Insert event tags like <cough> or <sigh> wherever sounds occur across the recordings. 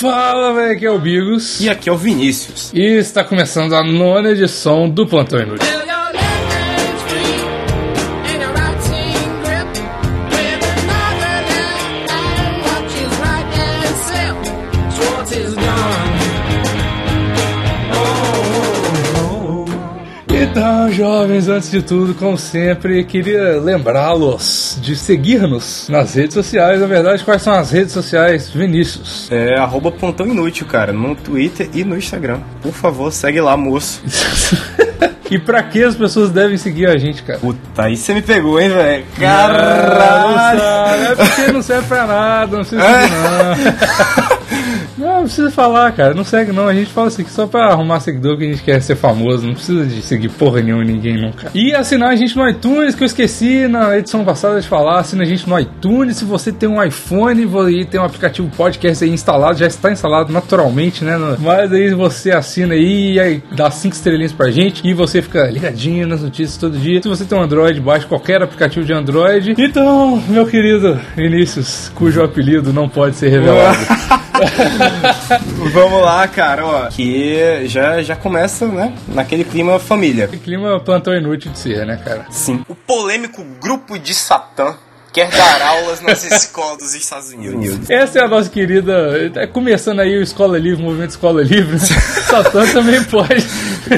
Fala, velho, aqui é o Bigos. E aqui é o Vinícius. E está começando a nona edição do Plantão Inútil. Jovens, antes de tudo, como sempre, queria lembrá-los de seguir-nos nas redes sociais. Na verdade, quais são as redes sociais, Vinícius? É arroba Plantão Inútil, cara, no Twitter e no Instagram. Por favor, segue lá, moço. <laughs> e pra que as pessoas devem seguir a gente, cara? Puta, aí você me pegou, hein, velho? Caralho! É porque não serve pra nada, não precisa seguir. Não, não precisa falar, cara. Não segue, não. A gente fala isso aqui só pra arrumar seguidor que a gente quer ser famoso. Não precisa de seguir porra nenhuma ninguém nunca. E assinar a gente no iTunes, que eu esqueci na edição passada de falar. Assina a gente no iTunes. Se você tem um iPhone e tem um aplicativo podcast aí instalado, já está instalado naturalmente, né? Mas aí você assina aí e aí dá cinco estrelinhas pra gente e você fica ligadinho nas notícias todo dia. Se você tem um Android, baixe qualquer aplicativo de Android. Então, meu querido Vinícius, cujo apelido não pode ser revelado. <laughs> <laughs> Vamos lá, cara, ó. Que já, já começa, né? Naquele clima família. Que clima plantão inútil de ser, né, cara? Sim. O polêmico grupo de Satã quer dar aulas nas escolas dos Estados Unidos. Essa é a nossa querida. Tá começando aí o Escola Livre, o movimento Escola Livre? <laughs> Satã também pode.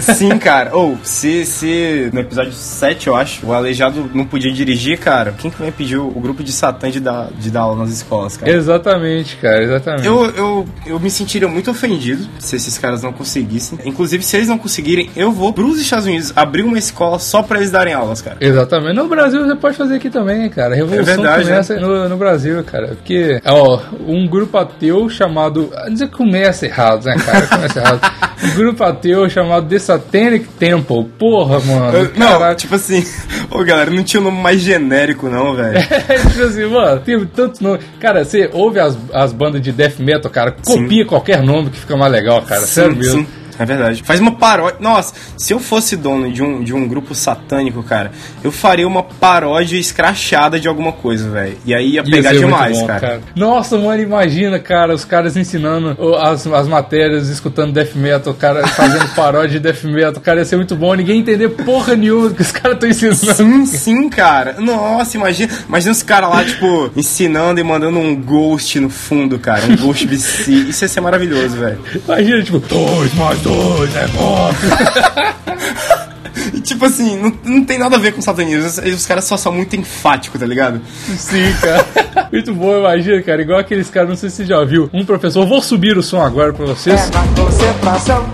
Sim, cara. Ou, se, se no episódio 7, eu acho, o aleijado não podia dirigir, cara, quem que vai pedir o, grupo de Satã de dar, de dar aula nas escolas, cara? Exatamente, cara, exatamente. Eu, eu, eu me sentiria muito ofendido se esses caras não conseguissem. Inclusive, se eles não conseguirem, eu vou pros Estados Unidos abrir uma escola só pra eles darem aulas, cara. Exatamente. No Brasil você pode fazer aqui também, cara. A É verdade, começa no, no Brasil, cara. Porque, ó, um grupo ateu chamado. Não dizer que começa errado, né, cara? Começa errado. <laughs> Um grupo ateu chamado The Satanic Temple. Porra, mano. Eu- não, tipo assim, <laughs> ô galera, não tinha um nome mais genérico, não, velho. <laughs> É tipo assim, mano, tem tantos nomes. Cara, você ouve as, as bandas de death metal, cara, copia qualquer nome que fica mais legal, cara. Sério mesmo. É verdade. Faz uma paródia. Nossa, se eu fosse dono de um, de um grupo satânico, cara, eu faria uma paródia escrachada de alguma coisa, velho. E aí ia pegar demais, bom, cara. Nossa, mano, imagina, cara, os caras ensinando as, as matérias, escutando death metal, cara, fazendo <laughs> paródia de death metal, cara, ia ser muito bom, ninguém entender porra nenhuma do que os caras estão ensinando. Sim, sim, cara. Nossa, imagina, imagina os caras lá, tipo, ensinando e mandando um ghost no fundo, cara. Um ghost <laughs> BC. Isso ia ser maravilhoso, velho. Imagina, tipo, dois mais dois é quatro. <laughs> E, tipo assim, não, não tem nada a ver com satanismo. Os, os caras só são muito enfáticos, tá ligado? Sim, cara. Muito bom, imagina, cara. Igual aqueles caras, não sei se você já viu. Um professor, vou subir o som agora pra vocês. É na concentração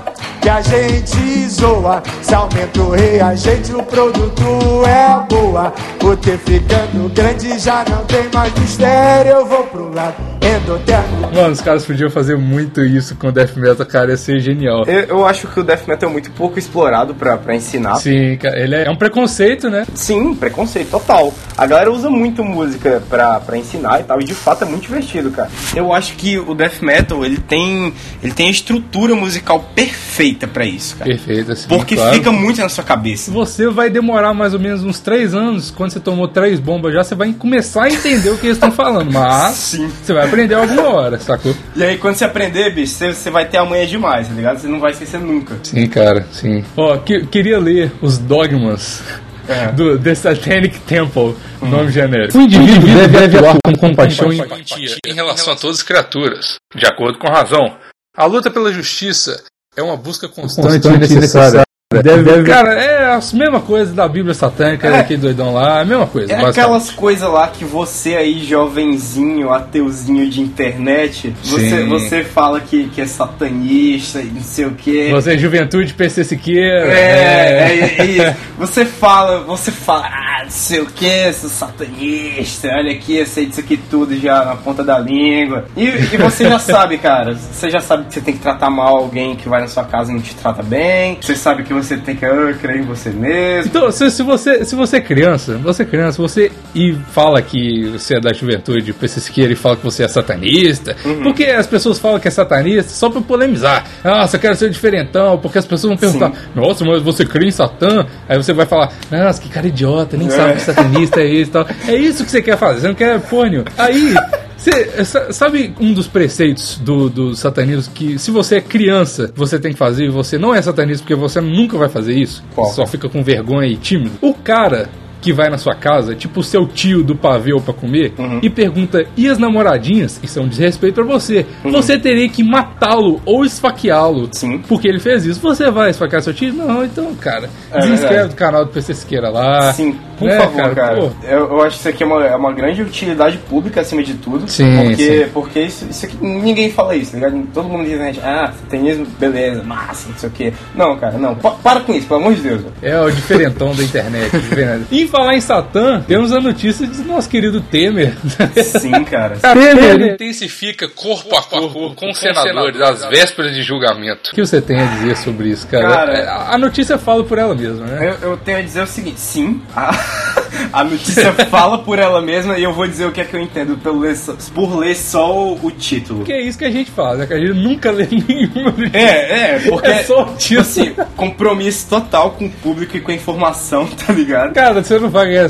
que a gente zoa. Se aumenta o reagente, o produto é boa. O T ficando grande já não tem mais mistério. Eu vou pro lado endotermo. Mano, os caras podiam fazer muito isso com death metal, cara, ia ser genial. Eu, eu acho que o death metal é muito pouco explorado pra, pra ensinar. Sim, ele é, é um preconceito, né? Sim, preconceito total. A galera usa muito música pra, pra ensinar e tal, e de fato é muito divertido, cara. Eu acho que o death metal, ele tem, ele tem a estrutura musical perfeita pra isso, cara. Perfeito, assim. Porque claro. fica muito na sua cabeça. Você vai demorar mais ou menos uns três anos, quando você tomou três bombas já, você vai começar a entender o que eles estão falando, mas Sim. você vai aprender alguma hora, sacou? E aí, quando você aprender, bicho, você, você vai ter amanhã demais, tá ligado? Você não vai esquecer nunca. Sim, cara, sim. Ó, que- queria ler os dogmas É. do The Satanic Temple, nome genérico. O indivíduo deve, atuar com compaixão e empatia em relação a todas as criaturas, de acordo com a razão. A luta pela justiça é uma busca constante, e necessária. Deve, cara, é a mesma coisa da Bíblia satânica É. daquele doidão lá, a mesma coisa. É aquelas coisas lá que você aí, jovenzinho, ateuzinho de internet, você, você fala que, que é satanista e não sei o quê. Você é juventude, PC Siqueira. É, é, é isso. Você fala, você fala, não sei o que, sou satanista, olha aqui, eu sei disso aqui tudo já na ponta da língua. E, e você já <laughs> sabe, cara, você já sabe que você tem que tratar mal alguém que vai na sua casa e não te trata bem. Você sabe que você tem que ah, crer em você mesmo. Então, se, se você, se você é criança, você é criança, você e fala que você é da juventude, PC Siqueira, e fala que você é satanista, Uhum. porque as pessoas falam que é satanista só pra polemizar. Nossa, eu quero ser diferentão, porque as pessoas vão perguntar, nossa, mas você crê em Satã? Aí você vai falar, nossa, que cara idiota, nem É. sabe que satanista é isso e tal. É isso que você quer fazer, você não quer nenhuma. Aí. Você sa- sabe um dos preceitos do, do satanismo que se você é criança, você tem que fazer e você não é satanista porque você nunca vai fazer isso? Qual? Só fica com vergonha e tímido. O cara que vai na sua casa, tipo o seu tio do pavê pra comer, Uhum. e pergunta, e as namoradinhas? Isso é um desrespeito pra você. Você teria que matá-lo ou esfaqueá-lo. Uhum. Sim. Porque ele fez isso. Você vai esfaquear seu tio? Não, então, cara. É desinscreve verdade. do canal do PC Siqueira lá. Sim, por Né, favor, cara. Pô, Eu, eu acho que isso aqui é uma, é uma grande utilidade pública acima de tudo. Sim, Porque, sim. porque isso, isso aqui, ninguém fala isso, tá ligado? Todo mundo diz? Ah, satanismo, beleza, massa, não sei o quê. Não, cara, não. Pa- para com isso, pelo amor de Deus. É o diferentão da internet. <laughs> falar em Satã, temos a notícia do nosso querido Temer. Sim, cara. <laughs> Temer intensifica corpo a corpo com senadores às vésperas de julgamento. O que você tem a dizer sobre isso, cara? Cara- É, a a notícia fala por ela mesma, né? Eu, eu tenho a dizer o seguinte, sim, a, <laughs> a notícia <laughs> fala por ela mesma e eu vou dizer o que é que eu entendo pelo ler por ler só o, título. Que é isso que a gente faz, né? Que a gente nunca lê <laughs> nenhuma notícia. É, é, porque É só o título. assim, compromisso total com o público e com a informação, <laughs> tá ligado? Cara, você não vai ganhar.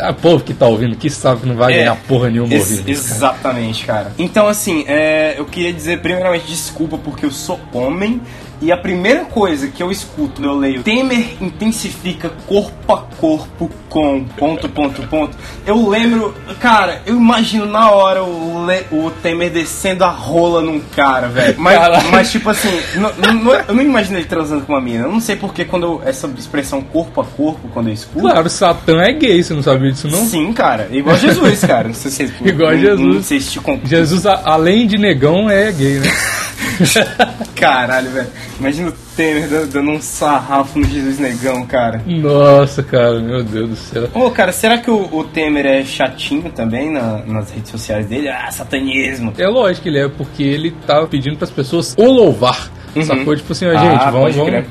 A povo que tá ouvindo que sabe que não vai É. ganhar porra nenhuma Ex- ouvindo. cara. exatamente, cara. Então, assim, é, eu queria dizer primeiramente desculpa porque eu sou homem. E a primeira coisa que eu escuto eu leio Temer intensifica corpo a corpo com ponto, ponto, ponto. Eu lembro, cara, eu imagino na hora o, Le- o Temer descendo a rola num cara, velho. Mas, Caralho. mas, tipo assim, não- não- não- eu não imagino ele transando com uma mina. Eu não sei porque quando eu- essa expressão corpo a corpo, quando eu escuto. Claro, Satã é gay, você não sabia disso, não? Sim, cara. Igual Jesus, cara. Não sei se <laughs> Igual não- Jesus. Não sei se te Jesus, além de negão, é gay, né? <laughs> <laughs> Caralho, velho. Imagina o Temer dando, um sarrafo no Jesus Negão, cara. Nossa, cara, meu Deus do céu. Ô, cara, será que o, o Temer é chatinho também na- nas redes sociais dele? Ah, satanismo. É lógico que ele é, porque ele tá pedindo pras pessoas o louvar. Sacou? Tipo assim, ó, gente, Ah, vamos, vamos.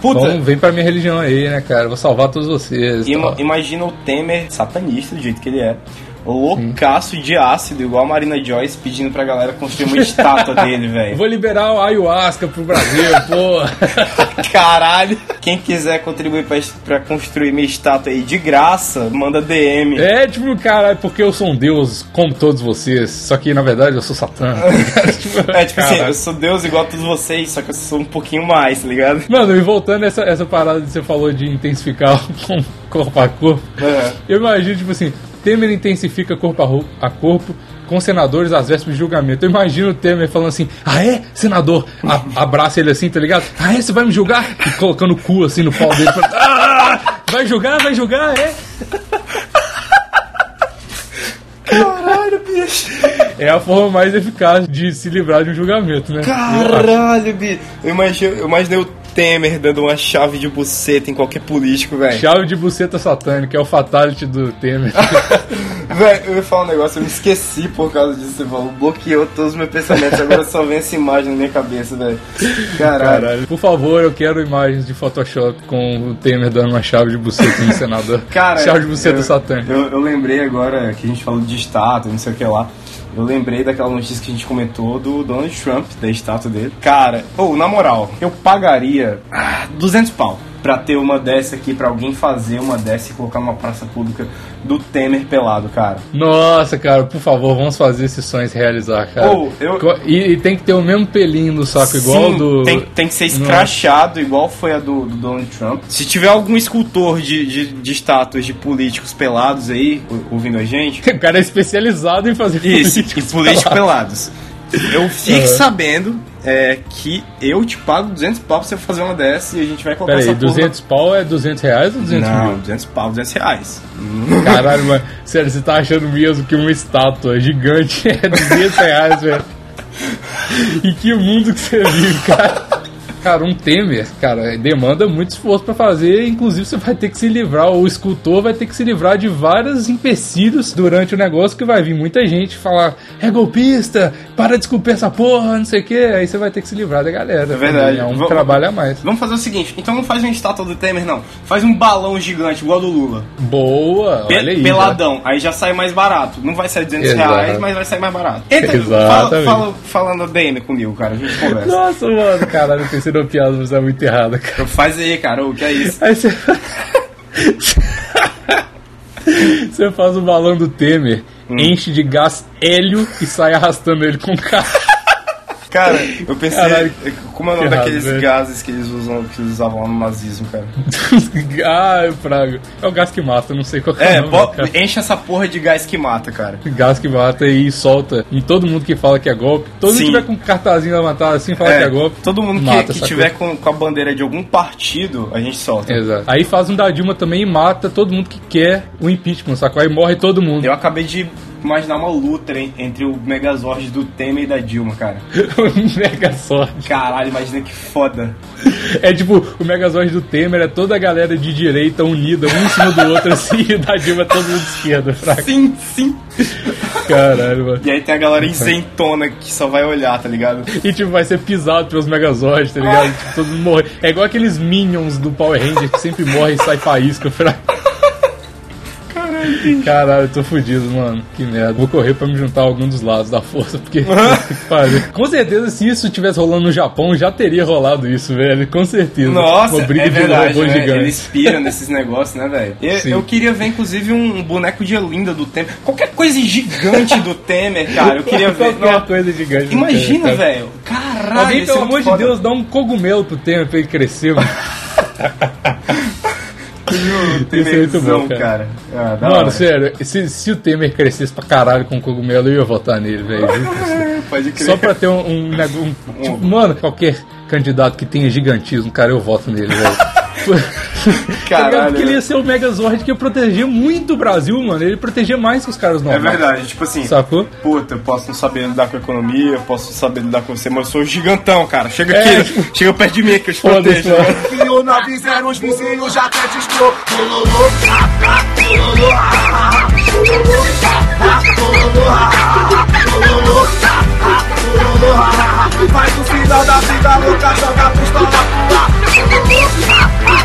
Puta, vamos, vem pra minha religião aí, né, cara? Vou salvar todos vocês. ima- tal. imagina o Temer satanista, do jeito que ele é. Loucaço de ácido, igual a Marina Joyce pedindo pra galera construir uma estátua <laughs> dele, velho. Vou liberar o ayahuasca pro Brasil, pô. <laughs> Caralho! Quem quiser contribuir pra, pra construir minha estátua aí de graça, manda DM. É tipo, cara, é porque eu sou um deus como todos vocês, só que na verdade eu sou Satã. Tipo, <laughs> É tipo assim, caralho. eu sou Deus igual a todos vocês, só que eu sou um pouquinho mais, tá ligado? Mano, e voltando essa, essa parada que você falou de intensificar com corpo a corpo, É. eu imagino, tipo assim, Temer intensifica corpo a, a corpo com senadores às vésperas de julgamento. Eu imagino o Temer falando assim, ah é, senador? A- abraça ele assim, tá ligado? Ah é, você vai me julgar? E colocando o cu assim no pau dele. Pra... Ah, vai julgar, vai julgar, é. Caralho, bicho. É a forma mais eficaz de se livrar de um julgamento, né? Caralho, bicho. Eu imaginei, eu imaginei o Temer dando uma chave de buceta em qualquer político, velho. Chave de buceta satânica, é o fatality do Temer. <laughs> Velho, eu ia falar um negócio, eu me esqueci por causa disso. Você falou, bloqueou todos os meus pensamentos, agora só vem essa imagem na minha cabeça, velho. Caralho. Caralho. Por favor, eu quero imagens de Photoshop com o Temer dando uma chave de buceta no senador. Cara, chave de buceta eu, satânica. Eu, eu lembrei agora que a gente falou de estátua, não sei o que lá. Eu lembrei daquela notícia que a gente comentou do Donald Trump, da estátua dele. Cara, ou na moral, eu pagaria ah, 200 pau pra ter uma dessa aqui, pra alguém fazer uma dessa e colocar numa praça pública do Temer pelado, cara. Nossa, cara, por favor, vamos fazer esses sonhos realizar, cara. Ô, eu- e, e tem que ter o mesmo pelinho no saco, igual Sim, do. Tem, tem que ser escrachado, igual foi a do, do Donald Trump. Se tiver algum escultor de, de, de estátuas de políticos pelados aí, ou- ouvindo a gente, <laughs> O cara é especializado em fazer Isso, e políticos políticos pelados. pelados. Eu fique Uhum. sabendo é, que eu te pago 200 pau pra você fazer uma dessa e a gente vai colocar Pera aí, essa porra- 200 pau é 200 reais ou 200 Não, mil? 200 pau, 200 reais. Caralho, mano. Sério, você tá achando mesmo que uma estátua gigante <laughs> é 200 reais, velho? E que mundo que você vive, cara? Cara, um Temer, cara, demanda muito esforço pra fazer. Inclusive, você vai ter que se livrar, o escultor vai ter que se livrar de vários empecilhos durante o negócio. Que vai vir muita gente falar: é golpista, para de esculpir essa porra, não sei o que. Aí você vai ter que se livrar da galera. É verdade. É um trabalho a mais. Vamos fazer o seguinte, então não faz uma estátua do Temer, não. Faz um balão gigante, igual do Lula. Boa, Pe- olha aí. peladão, aí já sai mais barato. Não vai sair 200 Exato. reais, mas vai sair mais barato. Entra, fala, fala, falando DM comigo, cara, a gente conversa. Nossa, mano, caralho, pensei numa piada, mas é muito errada, cara. Faz aí, cara, o que é isso? Aí você. <laughs> Você faz o balão do Temer, Hum. enche de gás hélio e sai arrastando ele com o carro. Cara, eu pensei. Caralho. Como é o nome Que daqueles velho. gases que eles usam, que eles usavam lá no nazismo, cara? <laughs> ah, praga. É o gás que mata, não sei qual que é, É, nome. enche essa porra de gás que mata, cara. Gás que mata e solta em todo mundo que fala que é golpe. Todo mundo Sim. que tiver com um cartazinho matada assim fala É, que é golpe. todo mundo que, mata, que sacou? tiver com, com a bandeira de algum partido, a gente solta. Exato. Aí faz um da Dilma também e mata todo mundo que quer o impeachment, sacou? Aí morre todo mundo. Eu acabei de imaginar uma luta en- entre o Megazord do Temer e da Dilma, cara. <laughs> Mega sorte. Caralho, imagina que foda. É tipo, o Megazord do Temer é toda a galera de direita unida, um em cima do outro, assim, e o da Dilma é todo mundo de esquerda, fraco. Sim, sim. Caralho, mano. E aí tem a galera isentona que só vai olhar, tá ligado? E tipo, vai ser pisado pelos Megazords, tá ligado? Tipo, todo mundo morre. É igual aqueles Minions do Power Ranger que sempre morre e sai faísca, fraco. Caralho, eu tô fudido, mano. Que merda. Vou correr pra me juntar a algum dos lados da força, porque. <laughs> <laughs> Com certeza, se isso tivesse rolando no Japão, já teria rolado isso, velho. Com certeza. Nossa, Uma briga é verdade, de robô né? gigante. Eles piram nesses negócios, né, velho? Eu, eu queria ver, inclusive, um boneco de Elinda do Temer. Qualquer coisa gigante do Temer, cara. Eu queria ver. Qualquer Não, coisa gigante. imagina, velho. Caralho, Alguém, é pelo muito amor de foda. Deus, dá um cogumelo pro Temer pra ele crescer, mano. <laughs> O Isso é muito bom, Temerzão, cara. cara. Ah, Mano, hora. sério, se, se o Temer crescesse pra caralho com cogumelo, eu ia votar nele, velho. <laughs> Pode crer. Só pra ter um, um, nego- um- tipo, mano, qualquer candidato que tenha gigantismo, cara, eu voto nele, velho. <laughs> <laughs> Tá ligado? Caralho. Porque ele ia ser o Megazord que ia proteger muito o Brasil, mano. Ele protegia mais que os caras É normais. verdade, tipo assim, Sacou? puta, eu posso não saber lidar com a economia, eu posso saber lidar com você, mas eu sou gigantão, cara. Chega É, aqui, chega perto de mim que eu te protejo. Fio na os vizinhos já até. Faz o final da vida louca, joga a pistola pro ar.